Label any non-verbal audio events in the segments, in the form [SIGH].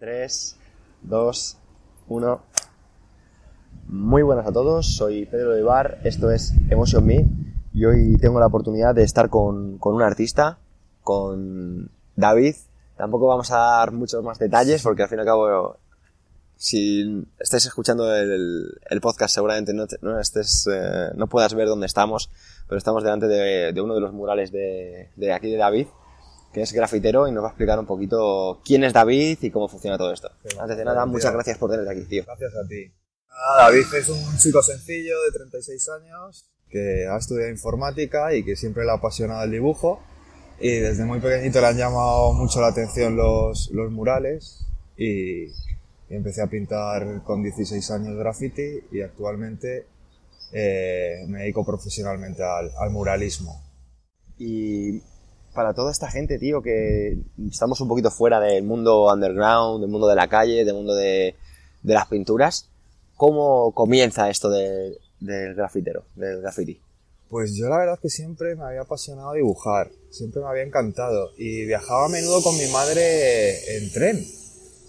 3, 2, 1. Muy buenas a todos, soy Pedro de Bar, esto es Emotion Me y hoy tengo la oportunidad de estar con, con un artista, con David. Tampoco vamos a dar muchos más detalles porque al fin y al cabo, si estáis escuchando el, el podcast seguramente no, no, estés, eh, no puedas ver dónde estamos, pero estamos delante de, de uno de los murales de, de aquí de David, que es grafitero y nos va a explicar un poquito quién es David y cómo funciona todo esto. Antes de nada, muchas gracias por tenerte aquí, tío. Gracias a ti. David es un chico sencillo de 36 años que ha estudiado informática y que siempre le ha apasionado el dibujo. Y desde muy pequeñito le han llamado mucho la atención los, los murales y, y empecé a pintar con 16 años graffiti y actualmente eh, me dedico profesionalmente al, al muralismo. Y para toda esta gente, tío, que estamos un poquito fuera del mundo underground, del mundo de la calle, del mundo de, las pinturas, ¿cómo comienza esto de- del grafitero, del graffiti? Pues yo la verdad es que siempre me había apasionado dibujar, siempre me había encantado y viajaba a menudo con mi madre en tren.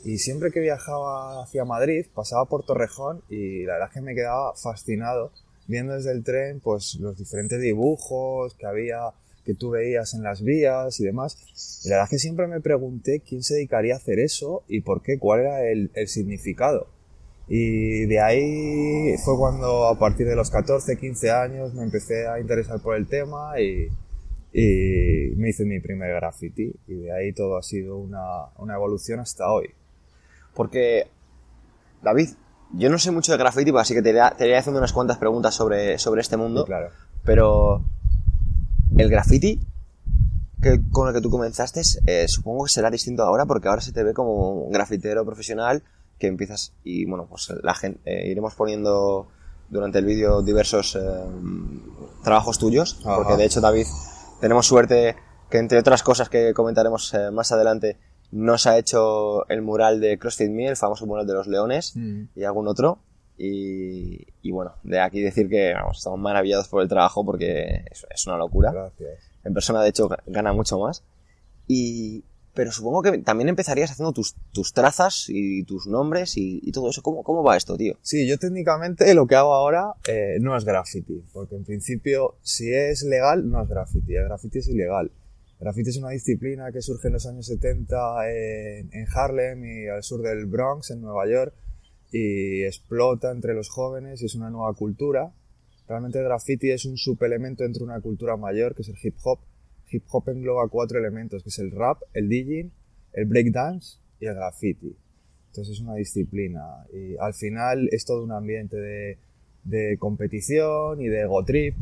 Y siempre que viajaba hacia Madrid pasaba por Torrejón y la verdad es que me quedaba fascinado viendo desde el tren pues los diferentes dibujos que había, que tú veías en las vías y demás. Y la verdad es que siempre me pregunté quién se dedicaría a hacer eso y por qué, cuál era el, el significado. Y de ahí fue cuando a partir de los 14, 15 años me empecé a interesar por el tema y, y me hice mi primer graffiti. Y de ahí todo ha sido una, una evolución hasta hoy. Porque, David, yo no sé mucho de graffiti, así que te iré, haciendo unas cuantas preguntas sobre, sobre este mundo. Y claro. Pero el graffiti que, con el que tú comenzaste, eh, supongo que será distinto ahora porque ahora se te ve como un grafitero profesional que empiezas y bueno, pues la gente eh, iremos poniendo durante el vídeo diversos eh, trabajos tuyos, Ajá. porque de hecho David tenemos suerte que entre otras cosas que comentaremos eh, más adelante nos ha hecho el mural de CrossFit Me, el famoso mural de los leones Mm. y algún otro. Y, y bueno, de aquí decir que vamos, estamos maravillados por el trabajo porque es, es una locura. Gracias. En persona, de hecho, ga- gana mucho más. Y, pero supongo que también empezarías haciendo tus, tus trazas y tus nombres y, y todo eso. ¿Cómo, ¿Cómo va esto, tío? Sí, yo técnicamente lo que hago ahora eh, no es graffiti, porque en principio si es legal no es graffiti, el graffiti es ilegal. El graffiti es una disciplina que surge en los años 70 en, en Harlem y al sur del Bronx, en Nueva York, y explota entre los jóvenes y es una nueva cultura. Realmente el graffiti es un subelemento entre una cultura mayor que es el hip hop. Hip hop engloba cuatro elementos, que es el rap, el DJing, el breakdance y el graffiti. Entonces es una disciplina y al final es todo un ambiente de, de competición y de ego trip.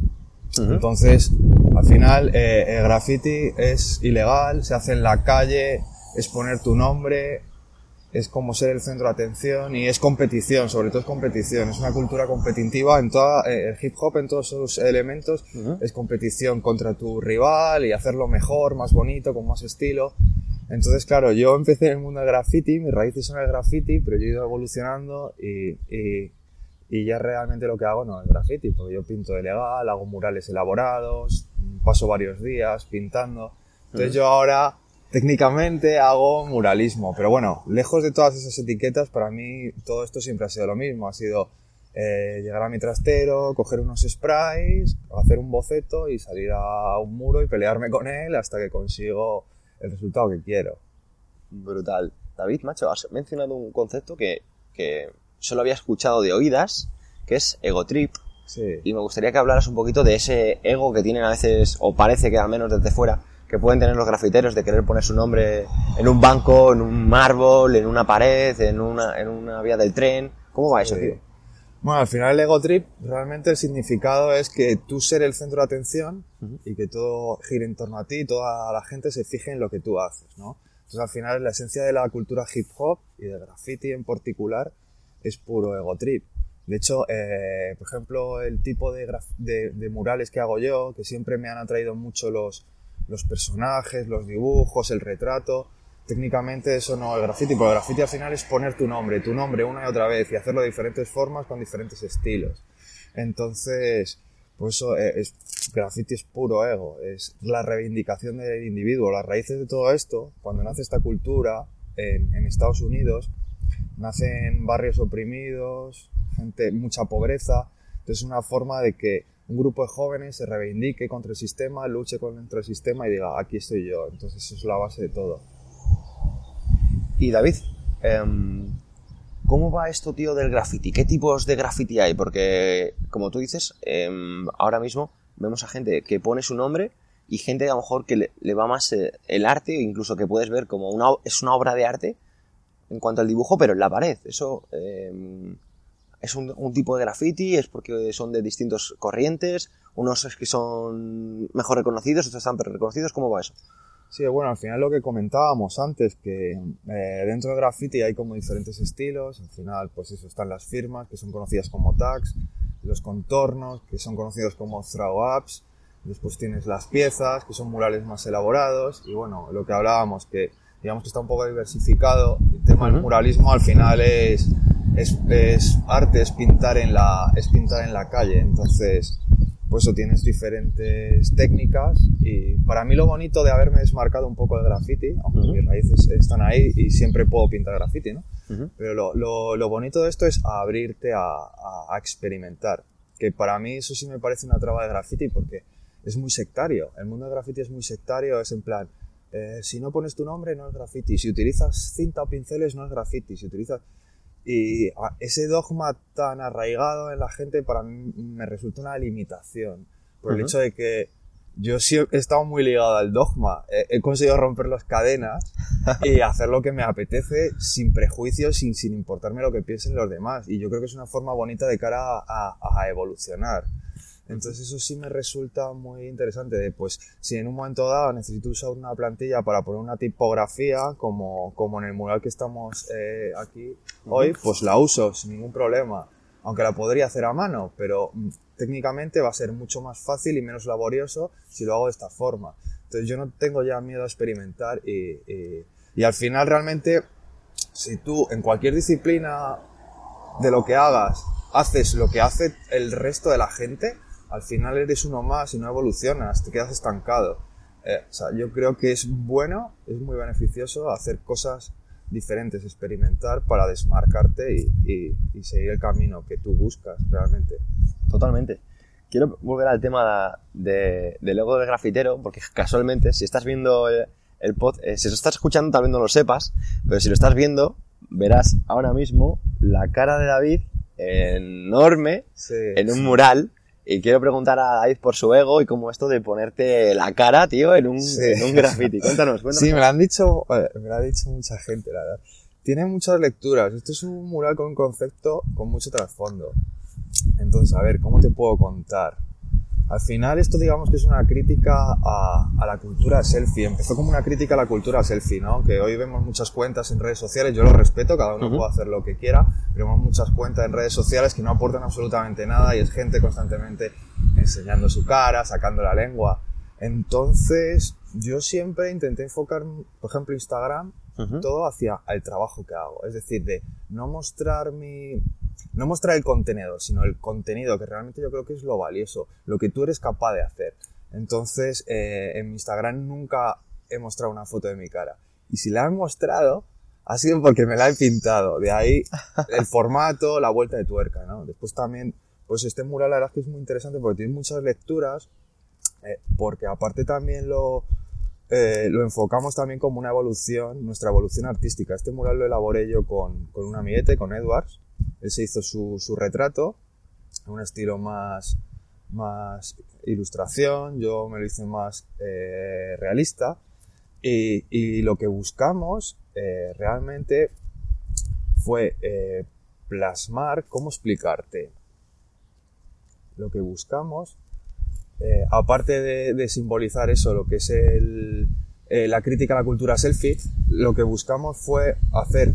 Entonces, al final eh, el graffiti es ilegal, se hace en la calle, es poner tu nombre, es como ser el centro de atención y es competición, sobre todo es competición, es una cultura competitiva en toda, eh, el hip hop en todos sus elementos es competición contra tu rival y hacerlo mejor, más bonito, con más estilo. Entonces, claro, yo empecé en el mundo del graffiti, mis raíces son el graffiti, pero yo he ido evolucionando y, y, y ya realmente lo que hago no es graffiti, porque yo pinto de legal, hago murales elaborados, paso varios días pintando. Entonces yo ahora técnicamente hago muralismo, pero bueno, lejos de todas esas etiquetas, para mí todo esto siempre ha sido lo mismo, ha sido eh, llegar a mi trastero, coger unos sprays, hacer un boceto y salir a un muro y pelearme con él hasta que consigo el resultado que quiero. Brutal. David, macho, has mencionado un concepto que, que solo había escuchado de oídas, que es ego trip. Sí. Y me gustaría que hablaras un poquito de ese ego que tienen a veces, o parece que al menos desde fuera, que pueden tener los grafiteros de querer poner su nombre en un banco, en un mármol, en una pared, en una, en una vía del tren. ¿Cómo va eso, Sí. tío? Bueno, al final el ego trip, realmente el significado es que tú ser el centro de atención y que todo gire en torno a ti, toda la gente se fije en lo que tú haces, ¿no? Entonces al final la esencia de la cultura hip hop y de graffiti en particular es puro ego trip. De hecho, eh, por ejemplo, el tipo de, de, murales que hago yo, que siempre me han atraído mucho los, los personajes, los dibujos, el retrato, técnicamente eso no es graffiti, porque el graffiti al final es poner tu nombre, tu nombre una y otra vez y hacerlo de diferentes formas con diferentes estilos. Entonces, pues eso eh, es, graffiti es puro ego, es la reivindicación del individuo. Las raíces de todo esto, cuando nace esta cultura en, en Estados Unidos, nacen barrios oprimidos, gente, mucha pobreza. Entonces es una forma de que un grupo de jóvenes se reivindique contra el sistema, luche contra el sistema y diga, aquí estoy yo. Entonces eso es la base de todo. Y David, em, ¿cómo va esto, tío, del graffiti? ¿Qué tipos de graffiti hay? Porque, como tú dices, em, ahora mismo vemos a gente que pone su nombre y gente a lo mejor que le, va más eh, el arte, incluso que puedes ver como una, es una obra de arte en cuanto al dibujo, pero en la pared. Eso em, es un, tipo de graffiti, es porque son de distintos corrientes, unos es que son mejor reconocidos, otros están peor reconocidos. ¿Cómo va eso? Sí, bueno, al final lo que comentábamos antes, que eh, dentro de graffiti hay como diferentes estilos, al final pues eso están las firmas, que son conocidas como tags, los contornos, que son conocidos como throw ups, después tienes las piezas, que son murales más elaborados, y bueno, lo que hablábamos, que digamos que está un poco diversificado, el tema del muralismo al final es, es, es arte, es pintar en la, es pintar en la calle, entonces pues eso tienes diferentes técnicas y para mí lo bonito de haberme desmarcado un poco del graffiti, aunque mis raíces están ahí y siempre puedo pintar graffiti, ¿no? Pero lo, lo, lo, bonito de esto es abrirte a, a, experimentar, que para mí eso sí me parece una traba de graffiti porque es muy sectario, el mundo del graffiti es muy sectario, es en plan, eh, si no pones tu nombre no es graffiti, si utilizas cinta o pinceles no es graffiti, si utilizas... Y ese dogma tan arraigado en la gente para mí me resulta una limitación. Por el hecho de que yo sí he estado muy ligado al dogma. He, conseguido romper las cadenas [LAUGHS] y hacer lo que me apetece sin prejuicios, sin, sin importarme lo que piensen los demás. Y yo creo que es una forma bonita de cara a, a evolucionar. Entonces eso sí me resulta muy interesante de, pues, si en un momento dado necesito usar una plantilla para poner una tipografía, como, como en el mural que estamos eh, aquí hoy, pues la uso sin ningún problema. Aunque la podría hacer a mano, pero mm, técnicamente va a ser mucho más fácil y menos laborioso si lo hago de esta forma. Entonces yo no tengo ya miedo a experimentar y, y, y al final realmente, si tú en cualquier disciplina de lo que hagas, haces lo que hace el resto de la gente, al final eres uno más y no evolucionas, te quedas estancado. Eh, o sea, yo creo que es bueno, es muy beneficioso hacer cosas diferentes, experimentar para desmarcarte y, seguir el camino que tú buscas realmente. Totalmente. Quiero volver al tema de, del ego del grafitero, porque casualmente, si estás viendo el, pod, eh, si lo estás escuchando tal vez no lo sepas, pero si lo estás viendo, verás ahora mismo la cara de David enorme en un mural y quiero preguntar a David por su ego y cómo esto de ponerte la cara, tío, en un, en un graffiti. Cuéntanos, cuéntanos. Sí, me lo han dicho, me lo ha dicho mucha gente, la verdad. Tiene muchas lecturas. Esto es un mural con un concepto con mucho trasfondo. Entonces, a ver, ¿cómo te puedo contar? Al final esto digamos que es una crítica a, a, la cultura selfie. Empezó como una crítica a la cultura selfie, ¿no? Que hoy vemos muchas cuentas en redes sociales, yo lo respeto, cada uno puede hacer lo que quiera, pero vemos muchas cuentas en redes sociales que no aportan absolutamente nada y es gente constantemente enseñando su cara, sacando la lengua. Entonces, yo siempre intenté enfocar, por ejemplo, Instagram, todo hacia el trabajo que hago. Es decir, de no mostrar mi, no mostrar el contenido, sino el contenido, que realmente yo creo que es lo valioso, lo que tú eres capaz de hacer. Entonces, eh, en mi Instagram nunca he mostrado una foto de mi cara. Y si la he mostrado, ha sido porque me la he pintado. De ahí el [LAUGHS] formato, la vuelta de tuerca, ¿no? Después también, pues este mural la verdad es que es muy interesante porque tiene muchas lecturas, eh, porque aparte también lo, eh, lo enfocamos también como una evolución, nuestra evolución artística. Este mural lo elaboré yo con, con un amiguete, con Edwards, él se hizo su, su retrato, un estilo más, más ilustración, yo me lo hice más eh, realista. Y, y, lo que buscamos eh, realmente fue eh, plasmar, ¿cómo explicarte? Lo que buscamos, aparte de, de, simbolizar eso, lo que es el, la crítica a la cultura selfie, lo que buscamos fue hacer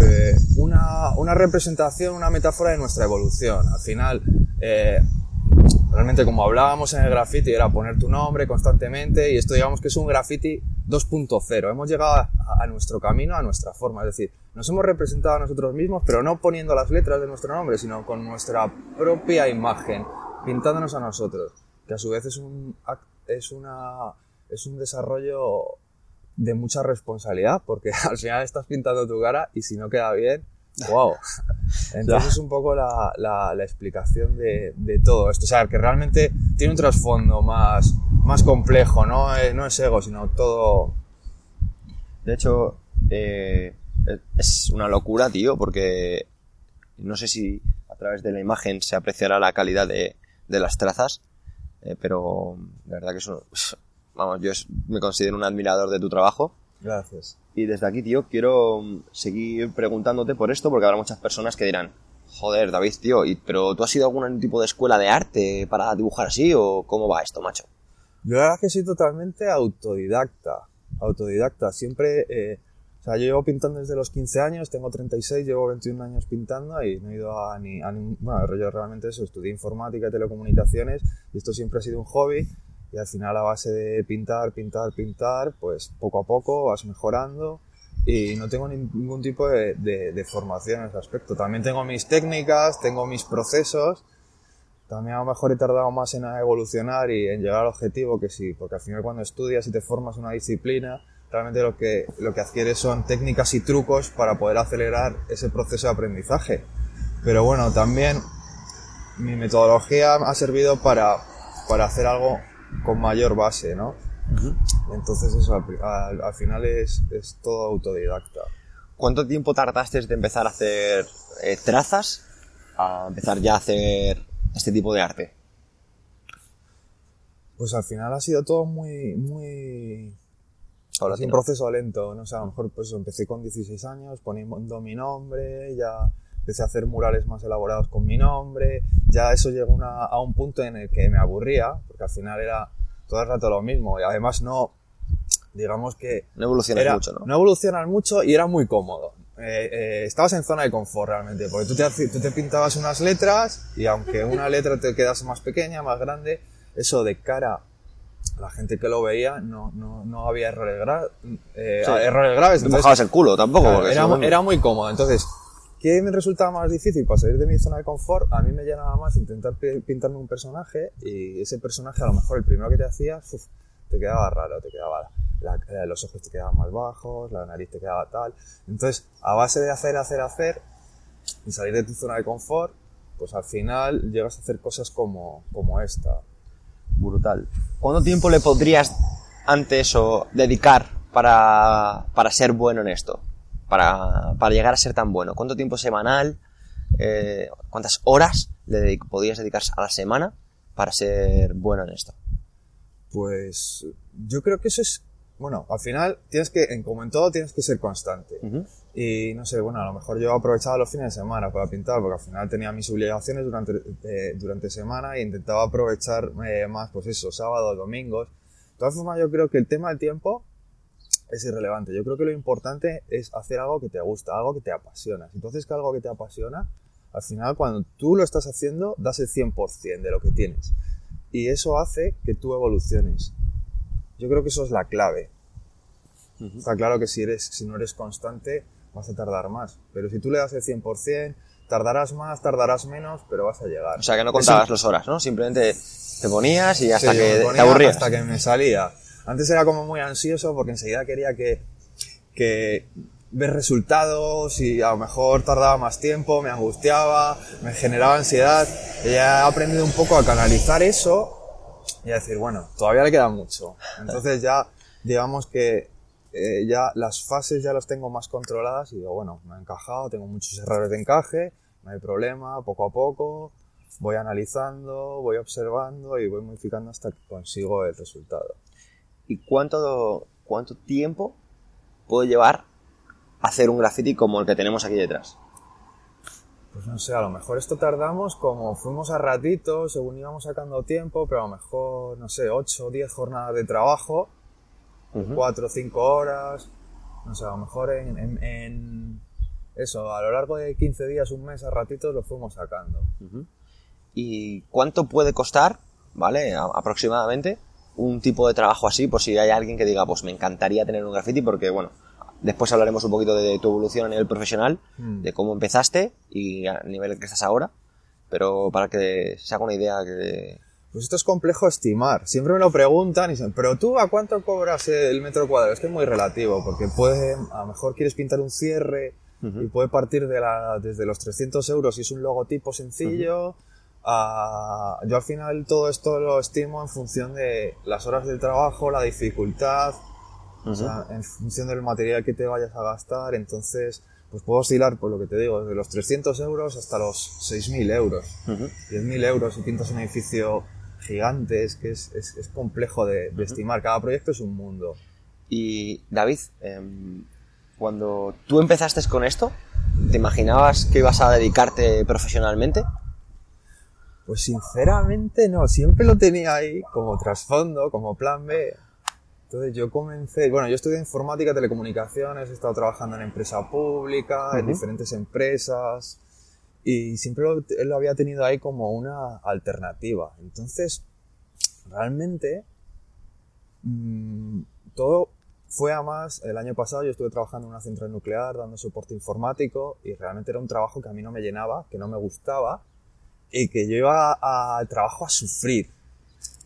eh, una, una, representación, una metáfora de nuestra evolución. Al final, eh, realmente como hablábamos en el graffiti, era poner tu nombre constantemente y esto digamos que es un graffiti 2.0. Hemos llegado a, a, nuestro camino, a nuestra forma. Es decir, nos hemos representado a nosotros mismos, pero no poniendo las letras de nuestro nombre, sino con nuestra propia imagen, pintándonos a nosotros. Que a su vez es un, es una, es un desarrollo de mucha responsabilidad, porque [LAUGHS] al final estás pintando tu cara y si no queda bien, wow. [LAUGHS] Entonces es un poco la, la, la explicación de, de, todo esto. O sea, que realmente tiene un trasfondo más, más complejo, ¿no? Eh, no es ego, sino todo... De hecho, eh, es una locura, tío, porque no sé si a través de la imagen se apreciará la calidad de, de las trazas, eh, pero la verdad que es un, vamos, yo me considero un admirador de tu trabajo. Gracias. Y desde aquí, tío, quiero seguir preguntándote por esto porque habrá muchas personas que dirán, joder, David, tío, ¿y, ¿pero tú has ido a algún tipo de escuela de arte para dibujar así o cómo va esto, macho? Yo la verdad es que soy totalmente autodidacta. Autodidacta. Siempre, eh, o sea, yo llevo pintando desde los 15 años, tengo 36, llevo 21 años pintando y no he ido a ni, a ni bueno, yo realmente eso, estudié informática y telecomunicaciones y esto siempre ha sido un hobby y al final a base de pintar, pintar, pintar, pues poco a poco vas mejorando y no tengo ningún tipo de, de, de, formación en ese aspecto. También tengo mis técnicas, tengo mis procesos, también a lo mejor he tardado más en evolucionar y en llegar al objetivo que sí, porque al final cuando estudias y te formas una disciplina, realmente lo que, lo que adquieres son técnicas y trucos para poder acelerar ese proceso de aprendizaje. Pero bueno, también mi metodología ha servido para, para hacer algo con mayor base, ¿no? Uh -huh. Entonces eso al, al, al final es, es, todo autodidacta. ¿Cuánto tiempo tardaste de empezar a hacer eh, trazas a empezar ya a hacer este tipo de arte? Pues al final ha sido todo muy, muy... Ahora un proceso lento, ¿no? O sea, a lo mejor pues empecé con 16 años poniendo mi nombre, ya empecé a hacer murales más elaborados con mi nombre, ya eso llegó una, a un punto en el que me aburría, porque al final era todo el rato lo mismo, y además no, digamos que... No evolucionas mucho, ¿no? No evolucionas mucho y era muy cómodo. Eh, eh, estabas en zona de confort realmente, porque tú te, tú te pintabas unas letras y aunque una letra te quedase más pequeña, más grande, eso de cara a la gente que lo veía no, no, no había errores, gra eh, sí. errores graves. No mojabas el culo tampoco. Claro, era, era muy cómodo. Entonces, ¿Qué me resultaba más difícil para salir de mi zona de confort? A mí me llenaba más intentar pintarme un personaje y ese personaje a lo mejor el primero que te hacías uf, te quedaba raro, te quedaba la, los ojos te quedaban más bajos, la nariz te quedaba tal. Entonces, a base de hacer, hacer, hacer y salir de tu zona de confort, pues al final llegas a hacer cosas como, como esta. Brutal. ¿Cuánto tiempo le podrías antes o dedicar para, para ser bueno en esto? Para, para llegar a ser tan bueno? ¿Cuánto tiempo semanal? Eh, ¿Cuántas horas le dedico, podrías dedicar a la semana para ser bueno en esto? Pues yo creo que eso es, bueno, al final tienes que, en, como en todo, tienes que ser constante. Uh -huh. Y no sé, bueno, a lo mejor yo aprovechaba los fines de semana para pintar, porque al final tenía mis obligaciones durante, eh, durante semana e intentaba aprovechar eh, más, pues eso, sábados, domingos. De todas formas, yo creo que el tema del tiempo es irrelevante. Yo creo que lo importante es hacer algo que te gusta, algo que te apasiona. Entonces, que algo que te apasiona, al final, cuando tú lo estás haciendo, das el 100% de lo que tienes. Y eso hace que tú evoluciones. Yo creo que eso es la clave. Uh -huh. Está claro que si, eres, si no eres constante, vas a tardar más. Pero si tú le das el 100%, tardarás más, tardarás menos, pero vas a llegar. O sea, que no contabas las horas, ¿no? Simplemente te ponías y hasta sí, que te aburrías. Hasta que me salía. Antes era como muy ansioso porque enseguida quería que, que ver resultados y a lo mejor tardaba más tiempo, me angustiaba, me generaba ansiedad. Y ya he aprendido un poco a canalizar eso y a decir, bueno, todavía le queda mucho. [LAUGHS] Entonces ya, digamos que eh, ya las fases ya las tengo más controladas y digo, bueno, me ha encajado, tengo muchos errores de encaje, no hay problema, poco a poco, voy analizando, voy observando y voy modificando hasta que consigo el resultado. ¿Y cuánto, cuánto tiempo puede llevar hacer un graffiti como el que tenemos aquí detrás? Pues no sé, a lo mejor esto tardamos como fuimos a ratito, según íbamos sacando tiempo, pero a lo mejor, no sé, 8 o 10 jornadas de trabajo cuatro o cinco horas, no sé, a lo mejor en, en- en- eso, a lo largo de 15 días, un mes, a ratitos lo fuimos sacando. ¿Y cuánto puede costar, ¿vale? A- aproximadamente un tipo de trabajo así, por si hay alguien que diga, pues me encantaría tener un graffiti, porque bueno, después hablaremos un poquito de tu evolución a nivel profesional, Mm. de cómo empezaste y a nivel que estás ahora, pero para que se haga una idea que... Pues esto es complejo estimar. Siempre me lo preguntan y dicen, pero tú a cuánto cobras el metro cuadrado? Es que es muy relativo, porque puede, a lo mejor quieres pintar un cierre y puede partir de la, desde los 300 euros si es un logotipo sencillo. A- yo al final todo esto lo estimo en función de las horas del trabajo, la dificultad, o sea, en función del material que te vayas a gastar. Entonces, pues puedo oscilar, por lo que te digo, desde los 300 euros hasta los 6.000 euros. 10.000 euros y pintas un edificio gigante, es que es, es- es complejo de, de estimar. Cada proyecto es un mundo. Y David, em, cuando tú empezaste con esto, ¿te imaginabas que ibas a dedicarte profesionalmente? Pues sinceramente no, siempre lo tenía ahí como trasfondo, como plan B. Entonces yo comencé, bueno, yo estudié informática, telecomunicaciones, he estado trabajando en empresa pública, en diferentes empresas y siempre lo, lo había tenido ahí como una alternativa. Entonces, realmente, mm, todo fue a más, el año pasado yo estuve trabajando en una central nuclear dando soporte informático y realmente era un trabajo que a mí no me llenaba, que no me gustaba y que yo iba al trabajo a sufrir.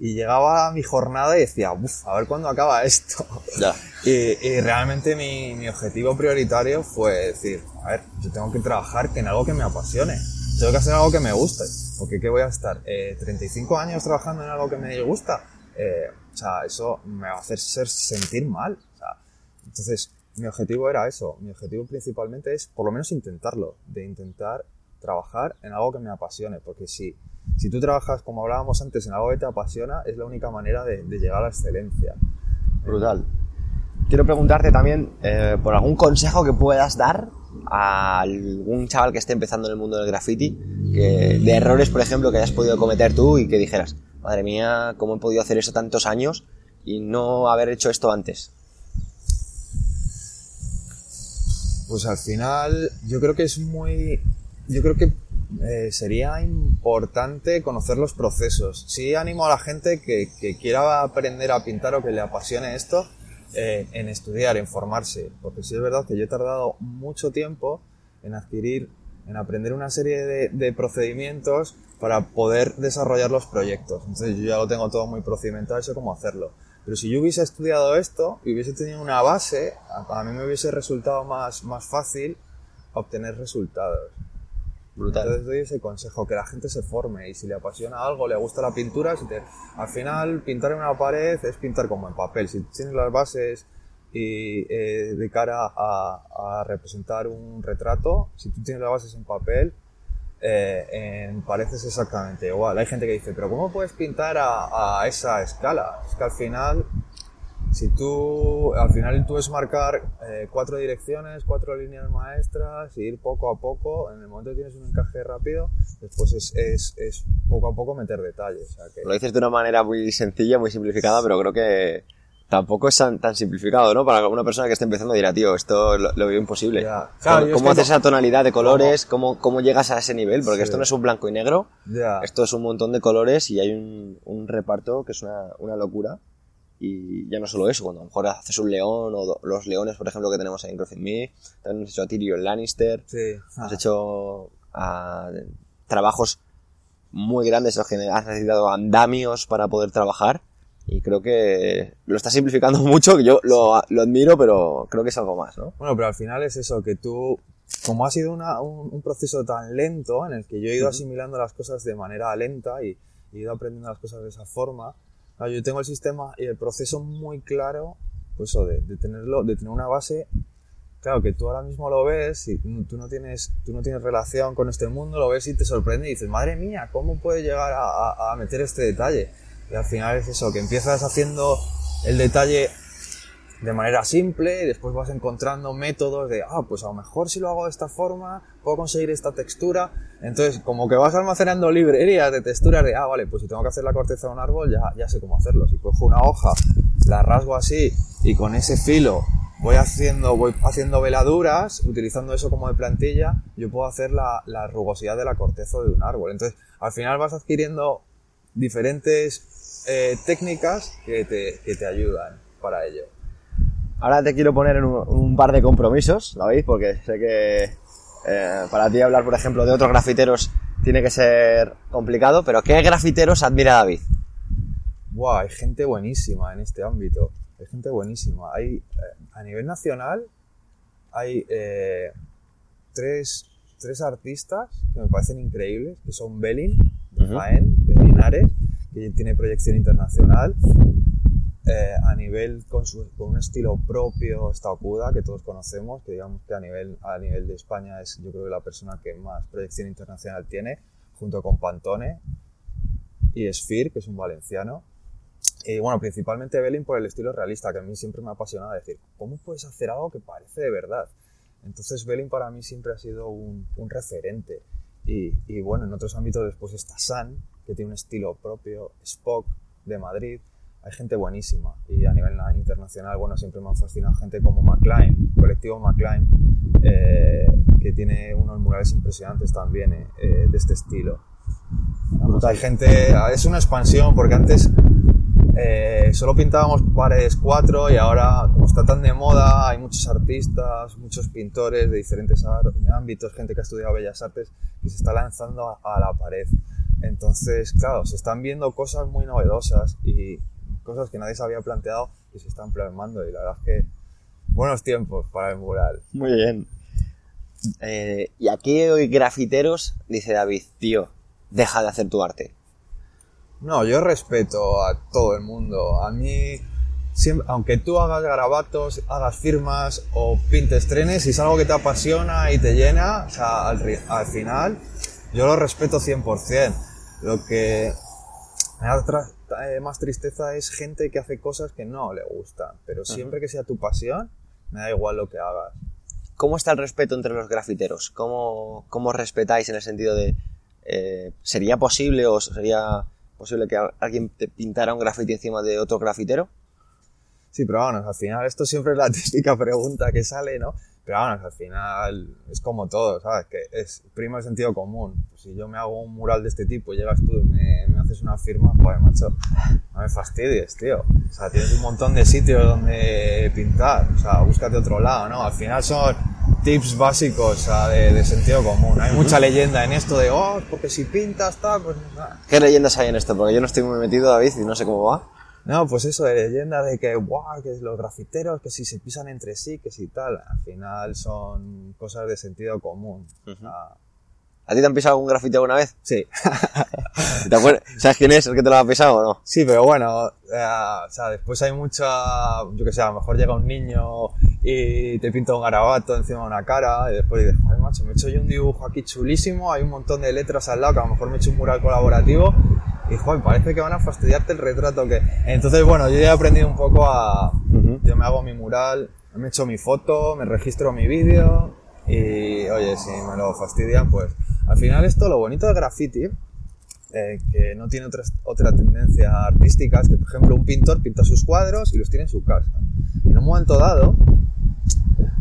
Y llegaba a mi jornada y decía, uff, a ver cuándo acaba esto. Ya. [LAUGHS] Y, y realmente mi, mi objetivo prioritario fue decir, a ver, yo tengo que trabajar en algo que me apasione. Tengo que hacer algo que me guste. Porque ¿qué voy a estar? Eh, 35 años trabajando en algo que me gusta. Eh, o sea, eso me va a hacer ser, sentir mal. O sea, entonces, mi objetivo era eso. Mi objetivo principalmente es, por lo menos, intentarlo. De intentar trabajar en algo que me apasione. Porque si, si tú trabajas, como hablábamos antes, en algo que te apasiona, es la única manera de, de llegar a la excelencia. Brutal. Quiero preguntarte también eh, por algún consejo que puedas dar a algún chaval que esté empezando en el mundo del graffiti, que, de errores, por ejemplo, que hayas podido cometer tú y que dijeras, madre mía, ¿cómo he podido hacer eso tantos años y no haber hecho esto antes? Pues al final yo creo que es muy... Yo creo que eh, sería importante conocer los procesos. Sí animo a la gente que, que quiera aprender a pintar o que le apasione esto eh, en estudiar, en formarse. Porque sí es verdad que yo he tardado mucho tiempo en adquirir, en aprender una serie de, de procedimientos para poder desarrollar los proyectos. Entonces yo ya lo tengo todo muy procedimentado, sé cómo hacerlo. Pero si yo hubiese estudiado esto y hubiese tenido una base, a, a mí me hubiese resultado más, más fácil obtener resultados. Brutal. Entonces doy ese consejo, que la gente se forme y si le apasiona algo, le gusta la pintura, si te- al final pintar en una pared es pintar como en papel. Si tienes las bases y eh, de cara a, representar un retrato, si tú tienes las bases en papel, eh, en pared es exactamente igual. Hay gente que dice, pero ¿cómo puedes pintar a esa escala? Es que al final, si tú, al final tú es marcar eh, cuatro direcciones, cuatro líneas maestras, y ir poco a poco, en el momento que tienes un encaje rápido, después es, es, es poco a poco meter detalles. O sea que, Lo dices de una manera muy sencilla, muy simplificada, pero creo que tampoco es tan, tan simplificado, ¿no? Para una persona que esté empezando dirá, tío, esto lo, lo veo imposible. Ya. Claro, ¿Cómo, cómo haces esa tonalidad de colores? ¿Cómo, cómo llegas a ese nivel? Porque Sí. esto no es un blanco y negro, ya. esto es un montón de colores y hay un, un reparto que es una, una locura. Y ya no solo eso, cuando a lo mejor haces un león o los leones, por ejemplo, que tenemos ahí en in Me, también has hecho a Tyrion Lannister, Sí. has hecho ah, trabajos muy grandes, los que has necesitado andamios para poder trabajar. Y creo que lo está simplificando [LAUGHS] mucho, que yo lo, lo admiro, pero creo que es algo más, ¿no? Bueno, pero al final es eso, que tú, como ha sido una- un, un proceso tan lento en el que yo he ido asimilando las cosas de manera lenta y he ido aprendiendo las cosas de esa forma, yo tengo el sistema y el proceso muy claro, pues eso, de, tenerlo, de tener una base, claro, que tú ahora mismo lo ves y tú no tienes, tú no tienes relación con este mundo, lo ves y te sorprende y dices, madre mía, ¿cómo puede llegar a- a meter este detalle? Y al final es eso, que empiezas haciendo el detalle de manera simple y después vas encontrando métodos de, ah, pues a lo mejor si lo hago de esta forma puedo conseguir esta textura. Entonces, como que vas almacenando librerías de texturas de, ah, vale, pues si tengo que hacer la corteza de un árbol ya, ya sé cómo hacerlo. Si cojo una hoja, la rasgo así y, con ese filo voy haciendo, voy haciendo veladuras, utilizando eso como de plantilla, yo puedo hacer la, la rugosidad de la corteza de un árbol. Entonces, al final vas adquiriendo diferentes eh, técnicas que te, que te ayudan para ello. Ahora te quiero poner en un, un par de compromisos, David, porque sé que eh, para ti hablar, por ejemplo, de otros grafiteros tiene que ser complicado, pero ¿qué grafiteros admira David? Buah, hay gente buenísima en este ámbito. Hay gente buenísima. Hay, eh, a nivel nacional, hay eh, tres, tres artistas que me parecen increíbles, que son Belin, de Ujú. Jaén, de Linares, que tiene proyección internacional. Eh, a nivel con, su- un estilo propio está Okuda, que todos conocemos, que digamos que a nivel, a nivel de España es yo creo que la persona que más proyección internacional tiene, junto con Pantone y Sphere, que es un valenciano. Y bueno, principalmente Belin por el estilo realista, que a mí siempre me ha apasionado decir, ¿cómo puedes hacer algo que parece de verdad? Entonces Belin para mí siempre ha sido un, un referente. Y, y bueno, en otros ámbitos después está San, que tiene un estilo propio, Spock de Madrid, hay gente buenísima. Y a nivel na- internacional, bueno, siempre me han fascinado gente como McLean, colectivo McLean, eh, que tiene unos murales impresionantes también eh, eh, de este estilo. Hay gente, es una expansión, porque antes eh, solo pintábamos paredes cuatro y ahora, como está tan de moda, hay muchos artistas, muchos pintores de diferentes ámbitos, gente que ha estudiado Bellas Artes, que se está lanzando a, a la pared. Entonces, claro, se están viendo cosas muy novedosas y cosas que nadie se había planteado y se están plasmando. Y la verdad es que buenos tiempos para el mural. Muy bien. Eh, y aquí hoy grafiteros, dice David, tío, deja de hacer tu arte. No, yo respeto a todo el mundo. A mí, siempre, aunque tú hagas garabatos, hagas firmas o pintes trenes, si es algo que te apasiona y te llena, o sea, al, al final, yo lo respeto 100%. Lo que me tra- eh, más tristeza es gente que hace cosas que no le gustan. Pero siempre que sea tu pasión, me da igual lo que hagas. ¿Cómo está el respeto entre los grafiteros? ¿Cómo, cómo respetáis en el sentido de... eh, ¿Sería posible o sería posible que alguien te pintara un grafiti encima de otro grafitero? Sí, pero vamos, al final esto siempre es la [LAUGHS] típica pregunta que sale, ¿no? Pero vamos, al final es como todo, ¿sabes? Que es prima el sentido común. Pues si yo me hago un mural de este tipo llegas tú y me, me haces una firma, joder, macho, no me fastidies, tío. O sea, tienes un montón de sitios donde pintar. O sea, búscate otro lado, ¿no? Al final son tips básicos, o sea, de, de sentido común. Hay mucha leyenda en esto de, oh, porque si pintas, tal, pues nada. ¿Qué leyendas hay en esto? Porque yo no estoy muy metido, David, y no sé cómo va. No, pues eso de leyenda de que, guau, que los grafiteros, que si se pisan entre sí, que si tal. Al final son cosas de sentido común. O sea, ¿A ti te han pisado algún grafiti alguna vez? sí. [LAUGHS] ¿Te acuerdas? ¿Sabes quién es el que te lo ha pisado o no? sí, pero bueno, eh, o sea, después hay mucha, yo que sé, a lo mejor llega un niño y te pinta un garabato encima de una cara y después dices, joder, macho, me he hecho yo un dibujo aquí chulísimo, hay un montón de letras al lado, que a lo mejor me he hecho un mural colaborativo y, joder, parece que van a fastidiarte el retrato que... Entonces, bueno, yo ya he aprendido un poco a... Yo me hago mi mural, me echo mi foto, me registro mi vídeo y, oye, si me lo fastidian, pues... Al final esto, lo bonito del graffiti, eh, que no tiene otra, otra tendencia artística, es que, por ejemplo, un pintor pinta sus cuadros y los tiene en su casa. En un momento dado,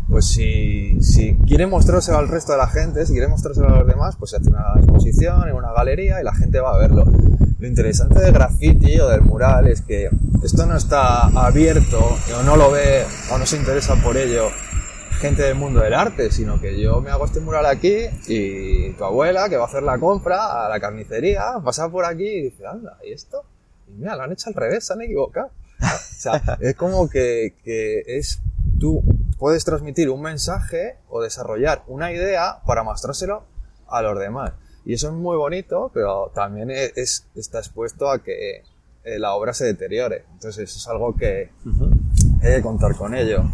pues si, si quiere mostrárselo al resto de la gente, si quiere mostrárselo a los demás, pues se hace una exposición en una galería y la gente va a verlo. Lo interesante del graffiti o del mural es que esto no está abierto o no lo ve o no se interesa por ello gente del mundo del arte, sino que yo me hago este mural aquí y tu abuela que va a hacer la compra a la carnicería pasa por aquí y dice, anda, ¿y esto? Y mira, lo han hecho al revés, se han equivocado. O sea, [LAUGHS] es como que, que es tú puedes transmitir un mensaje o desarrollar una idea para mostrárselo a los demás. Y eso es muy bonito, pero también es, es- está expuesto a que eh, la obra se deteriore. Entonces eso es algo que he de contar con ello.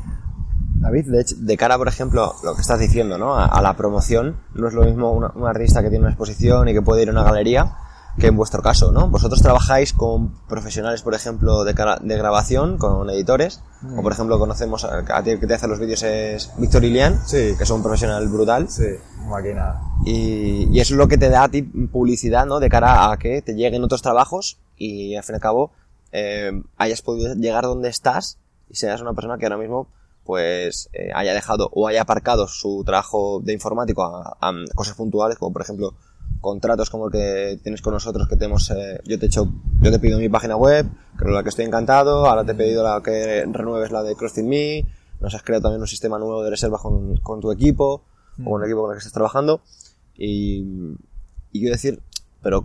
David, de, hecho, de cara, por ejemplo, lo que estás diciendo, ¿no? A, a la promoción, no es lo mismo una- un artista que tiene una exposición y que puede ir a una galería que en vuestro caso, ¿no? Vosotros trabajáis con profesionales, por ejemplo, de, cara- de grabación, con editores, o por ejemplo conocemos a, a ti que te hace los vídeos es Víctor Ilián, Sí. que es un profesional brutal, Sí, máquina. y, y eso es lo que te da a ti publicidad, ¿no? De cara a que te lleguen otros trabajos y al fin y al cabo eh, hayas podido llegar donde estás y seas una persona que ahora mismo pues eh, haya dejado o haya aparcado su trabajo de informático a, a cosas puntuales, como por ejemplo contratos como el que tienes con nosotros, que tenemos, eh, yo te he hecho, yo te pido mi página web, creo la que estoy encantado, ahora te he pedido la que renueves la de CrossFit Me, nos has creado también un sistema nuevo de reservas con, con tu equipo, o con el equipo con el que estás trabajando, y, y quiero decir, pero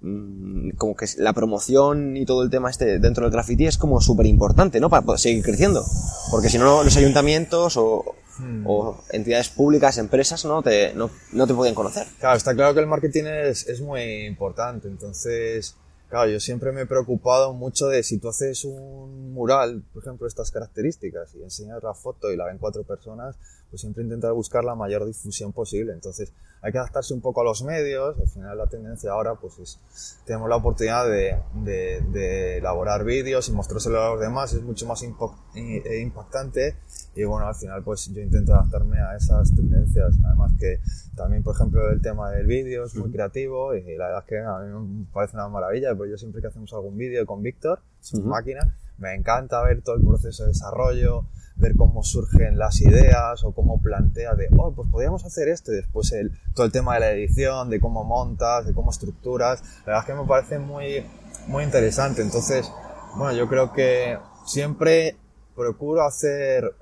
mm, como que la promoción y todo el tema este dentro del graffiti es como súper importante, ¿no? Para poder seguir creciendo. Porque si no, los ayuntamientos o, o entidades públicas, empresas, no te, no, no te pueden conocer. Claro, está claro que el marketing es, es muy importante. Entonces, claro, yo siempre me he preocupado mucho de si tú haces un mural, por ejemplo, estas características, y enseñas la foto y la ven cuatro personas, pues siempre intentar buscar la mayor difusión posible. Entonces, hay que adaptarse un poco a los medios. Al final, la tendencia ahora, pues es, tenemos la oportunidad de, de, de elaborar vídeos y mostrárselo a los demás. Es mucho más eh, impactante. Y bueno, al final, pues yo intento adaptarme a esas tendencias. Además que también, por ejemplo, el tema del vídeo es muy creativo y la verdad es que a mí me parece una maravilla, porque yo siempre que hacemos algún vídeo con Víctor, su Ujú. máquina, me encanta ver todo el proceso de desarrollo, ver cómo surgen las ideas o cómo plantea de, oh, pues podríamos hacer esto después el, todo el tema de la edición, de cómo montas, de cómo estructuras. La verdad es que me parece muy, muy interesante. Entonces, bueno, yo creo que siempre procuro hacer,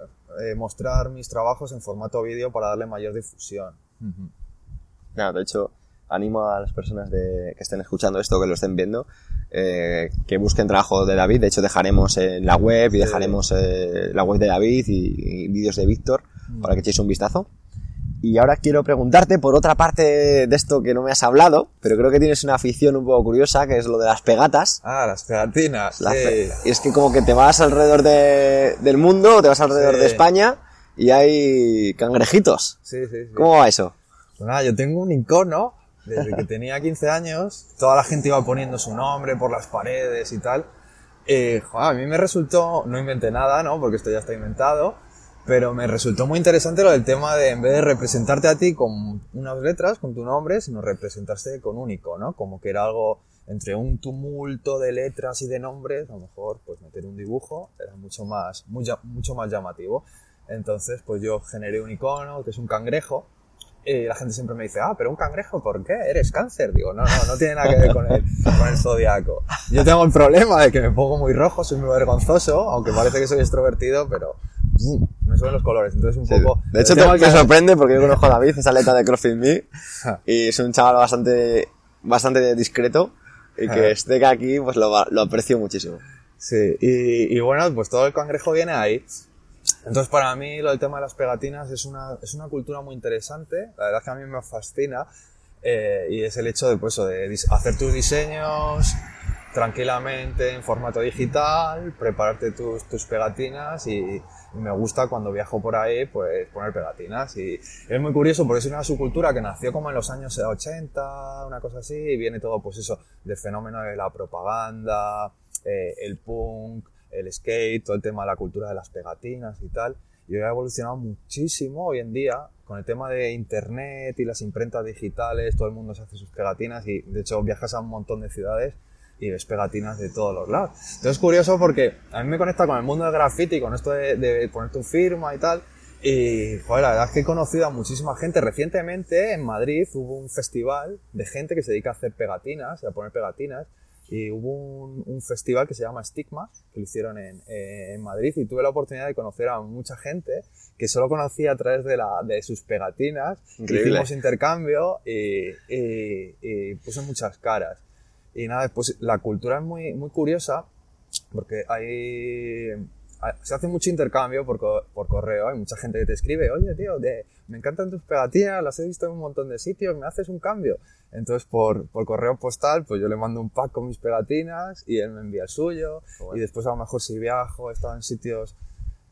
eh, mostrar mis trabajos en formato vídeo para darle mayor difusión. Nada, de hecho, animo a las personas de, que estén escuchando esto, que lo estén viendo, eh, que busquen trabajo de David. De hecho, dejaremos en la web y dejaremos eh, la web de David y, y vídeos de Víctor para que echéis un vistazo. Y ahora quiero preguntarte por otra parte de esto que no me has hablado, pero creo que tienes una afición un poco curiosa, que es lo de las pegatas. Ah, las pegatinas. Las sí. pe- y es que como que te vas alrededor de- del mundo, te vas alrededor Sí. de España y hay cangrejitos. Sí, sí, sí. ¿Cómo va eso? Pues nada, yo tengo un icono, desde que tenía 15 años, toda la gente iba poniendo su nombre por las paredes y tal. Eh, a mí me resultó, no inventé nada, ¿no? Porque esto ya está inventado, pero me resultó muy interesante lo del tema de, en vez de representarte a ti con unas letras, con tu nombre, sino representarse con un icono, como que era algo entre un tumulto de letras y de nombres, a lo mejor pues meter un dibujo era mucho más, ya- mucho más llamativo. Entonces, pues yo generé un icono que es un cangrejo, y la gente siempre me dice, ah, pero un cangrejo, ¿por qué? ¿Eres cáncer? Digo, no, no, no tiene nada que ver con el, [LAUGHS] con el zodiaco. Yo tengo el problema de que me pongo muy rojo, soy muy vergonzoso, aunque parece que soy extrovertido, pero ¡bum! me suben los colores. Entonces un Sí, poco... de hecho, el te, me que- sorprende porque yo conozco a David, es atleta de CrossFit Me, y es un chaval bastante, bastante discreto, y que esté aquí, pues lo, lo aprecio muchísimo. Sí, y, y bueno, pues todo el cangrejo viene ahí. Entonces, para mí, lo del tema de las pegatinas es una, es una cultura muy interesante. La verdad es que a mí me fascina. eh, y es el hecho de, pues, de hacer tus diseños tranquilamente en formato digital, prepararte tus, tus pegatinas y, y me gusta cuando viajo por ahí, pues poner pegatinas. Y es muy curioso porque es una subcultura que nació como en los años 80, una cosa así, y viene todo, pues eso, del fenómeno de la propaganda, eh, el punk, el skate, todo el tema de la cultura de las pegatinas y tal. Y ha evolucionado muchísimo hoy en día con el tema de internet y las imprentas digitales, todo el mundo se hace sus pegatinas y de hecho viajas a un montón de ciudades y ves pegatinas de todos los lados. Entonces es curioso porque a mí me conecta con el mundo del graffiti, con esto de, de poner tu firma y tal. Y joder, la verdad es que he conocido a muchísima gente. Recientemente en Madrid hubo un festival de gente que se dedica a hacer pegatinas, a poner pegatinas. Y hubo un, un festival que se llama Stigma, que lo hicieron en, eh, en Madrid, y tuve la oportunidad de conocer a mucha gente que solo conocía a través de, la, de sus pegatinas. Increíble. Hicimos intercambio y, y, y puse muchas caras. Y nada, pues la cultura es muy, muy curiosa porque hay, se hace mucho intercambio por, por correo. Hay mucha gente que te escribe, oye, tío, de, me encantan tus pegatinas, las he visto en un montón de sitios, ¿me haces un cambio? Entonces, por, por correo postal, pues yo le mando un pack con mis pegatinas y él me envía el suyo. Bueno. Y después, a lo mejor, si viajo, he estado en sitios,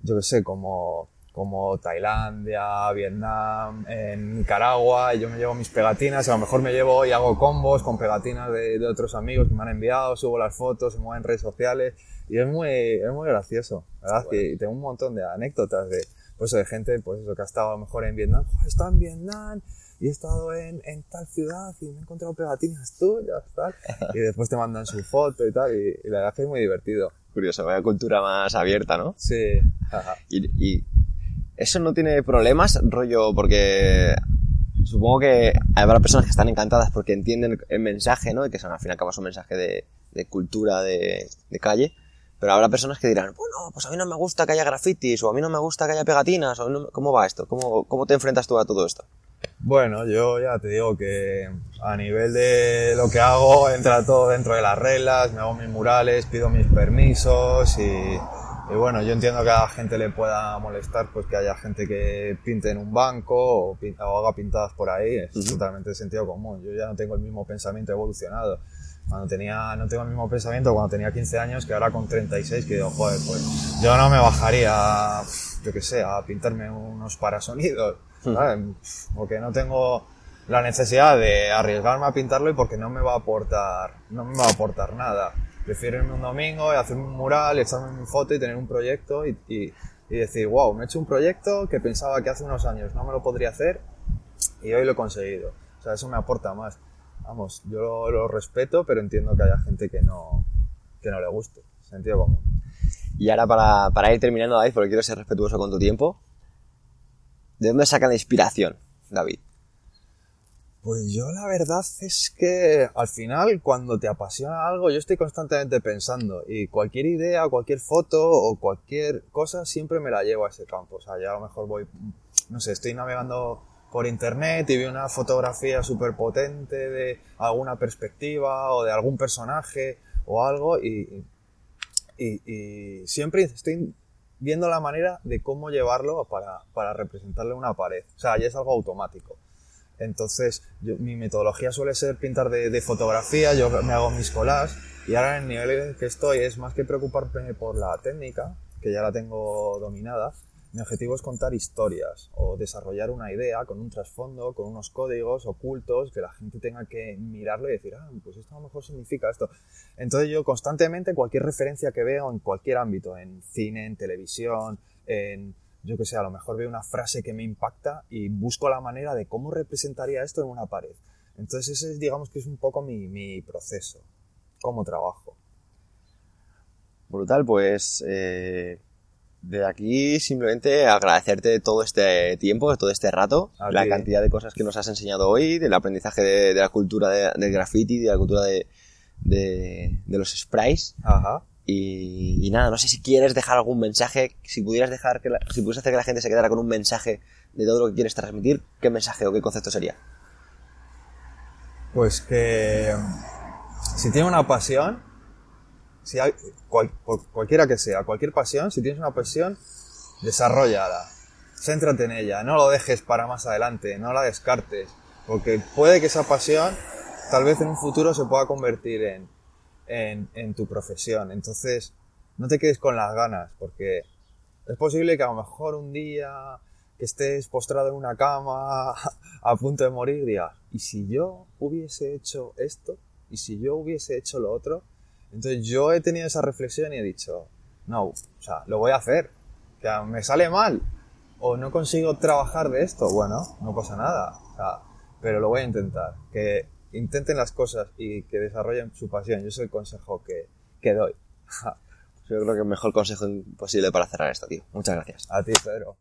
yo qué sé, como, como Tailandia, Vietnam, en Nicaragua, y yo me llevo mis pegatinas, a lo mejor me llevo y hago combos con pegatinas de, de otros amigos que me han enviado, subo las fotos, se mueven en redes sociales, y es muy, es muy gracioso, ¿verdad? Qué Que tengo un montón de anécdotas de, pues de gente, pues eso, que ha estado a lo mejor en Vietnam, "Joder, he estado en Vietnam y he estado en, en tal ciudad y me he encontrado pegatinas tuyas, tal. Y después te mandan su foto y tal, y, y la verdad es que es muy divertido. Curioso, vaya cultura más abierta, ¿no? Sí, ajá. Y, y eso no tiene problemas, rollo, porque supongo que habrá personas que están encantadas porque entienden el mensaje, ¿no? Y que son, al fin y al cabo es un mensaje de, de cultura de, de calle. Pero habrá personas que dirán, bueno, pues a mí no me gusta que haya grafitis, o a mí no me gusta que haya pegatinas, o no- ¿cómo va esto? ¿Cómo, ¿Cómo te enfrentas tú a todo esto? Bueno, yo ya te digo que a nivel de lo que hago entra todo dentro de las reglas, me hago mis murales, pido mis permisos y, y bueno, yo entiendo que a la gente le pueda molestar pues que haya gente que pinte en un banco o, haga pintadas por ahí, es Ujú. totalmente de sentido común. Yo ya no tengo el mismo pensamiento evolucionado. Cuando tenía, no tengo el mismo pensamiento cuando tenía 15 años que ahora con 36 que digo, joder, pues yo no me bajaría, yo qué sé, a pintarme unos parasonidos, ¿sabes? Porque no tengo la necesidad de arriesgarme a pintarlo y porque no me va a aportar, no me va a aportar nada. Prefiero irme un domingo y hacerme un mural, echarme mi foto y tener un proyecto y, y, y decir, wow, me he hecho un proyecto que pensaba que hace unos años no me lo podría hacer y hoy lo he conseguido. O sea, eso me aporta más. Vamos, yo lo, lo respeto, pero entiendo que haya gente que no, que no le guste. Sentido común. Y ahora para, para ir terminando, David, porque quiero ser respetuoso con tu tiempo, ¿de dónde saca la inspiración, David? Pues yo la verdad es que al final cuando te apasiona algo yo estoy constantemente pensando y cualquier idea, cualquier foto o cualquier cosa siempre me la llevo a ese campo. O sea, ya a lo mejor voy, no sé, estoy navegando por internet y veo una fotografía súper potente de alguna perspectiva o de algún personaje o algo y, y, y siempre estoy viendo la manera de cómo llevarlo para, para representarle una pared. O sea, ya es algo automático. Entonces, mi metodología suele ser pintar de, fotografía, yo me hago mis collages y ahora en el nivel que estoy es más que preocuparme por la técnica, que ya la tengo dominada, mi objetivo es contar historias o desarrollar una idea con un trasfondo, con unos códigos ocultos que la gente tenga que mirarlo y decir, ah, pues esto a lo mejor significa esto. Entonces yo constantemente cualquier referencia que veo en cualquier ámbito, en cine, en televisión, en yo que sé, a lo mejor veo una frase que me impacta y busco la manera de cómo representaría esto en una pared. Entonces ese es, digamos que es un poco mi, mi proceso, cómo trabajo. Brutal, pues de aquí simplemente agradecerte todo este tiempo, todo este rato, la ti. cantidad de cosas que nos has enseñado hoy, del aprendizaje de, de la cultura de- del graffiti, de la cultura de, de, de los sprays. Ajá. Y, nada, no sé si quieres dejar algún mensaje, si pudieras dejar que la- si pudieras hacer que la gente se quedara con un mensaje de todo lo que quieres transmitir, ¿qué mensaje o qué concepto sería? Pues que si tienes una pasión, si hay, cualquiera que sea, cualquier pasión, si tienes una pasión, desarrollala, céntrate en ella, no lo dejes para más adelante, no la descartes, porque puede que esa pasión tal vez en un futuro se pueda convertir en, en, tu profesión. Entonces, no te quedes con las ganas, porque es posible que a lo mejor un día que estés postrado en una cama [LAUGHS] a punto de morir digas, ¿y si yo hubiese hecho esto? ¿Y si yo hubiese hecho lo otro? Entonces yo he tenido esa reflexión y he dicho, no, o sea, lo voy a hacer, que me sale mal o no consigo trabajar de esto, bueno, no pasa nada, o sea, pero lo voy a intentar, que intenten las cosas y que desarrollen su pasión, yo es el consejo que, que doy. [LAUGHS] Yo creo que el mejor consejo posible para cerrar esto, tío. Muchas gracias. A ti, Pedro.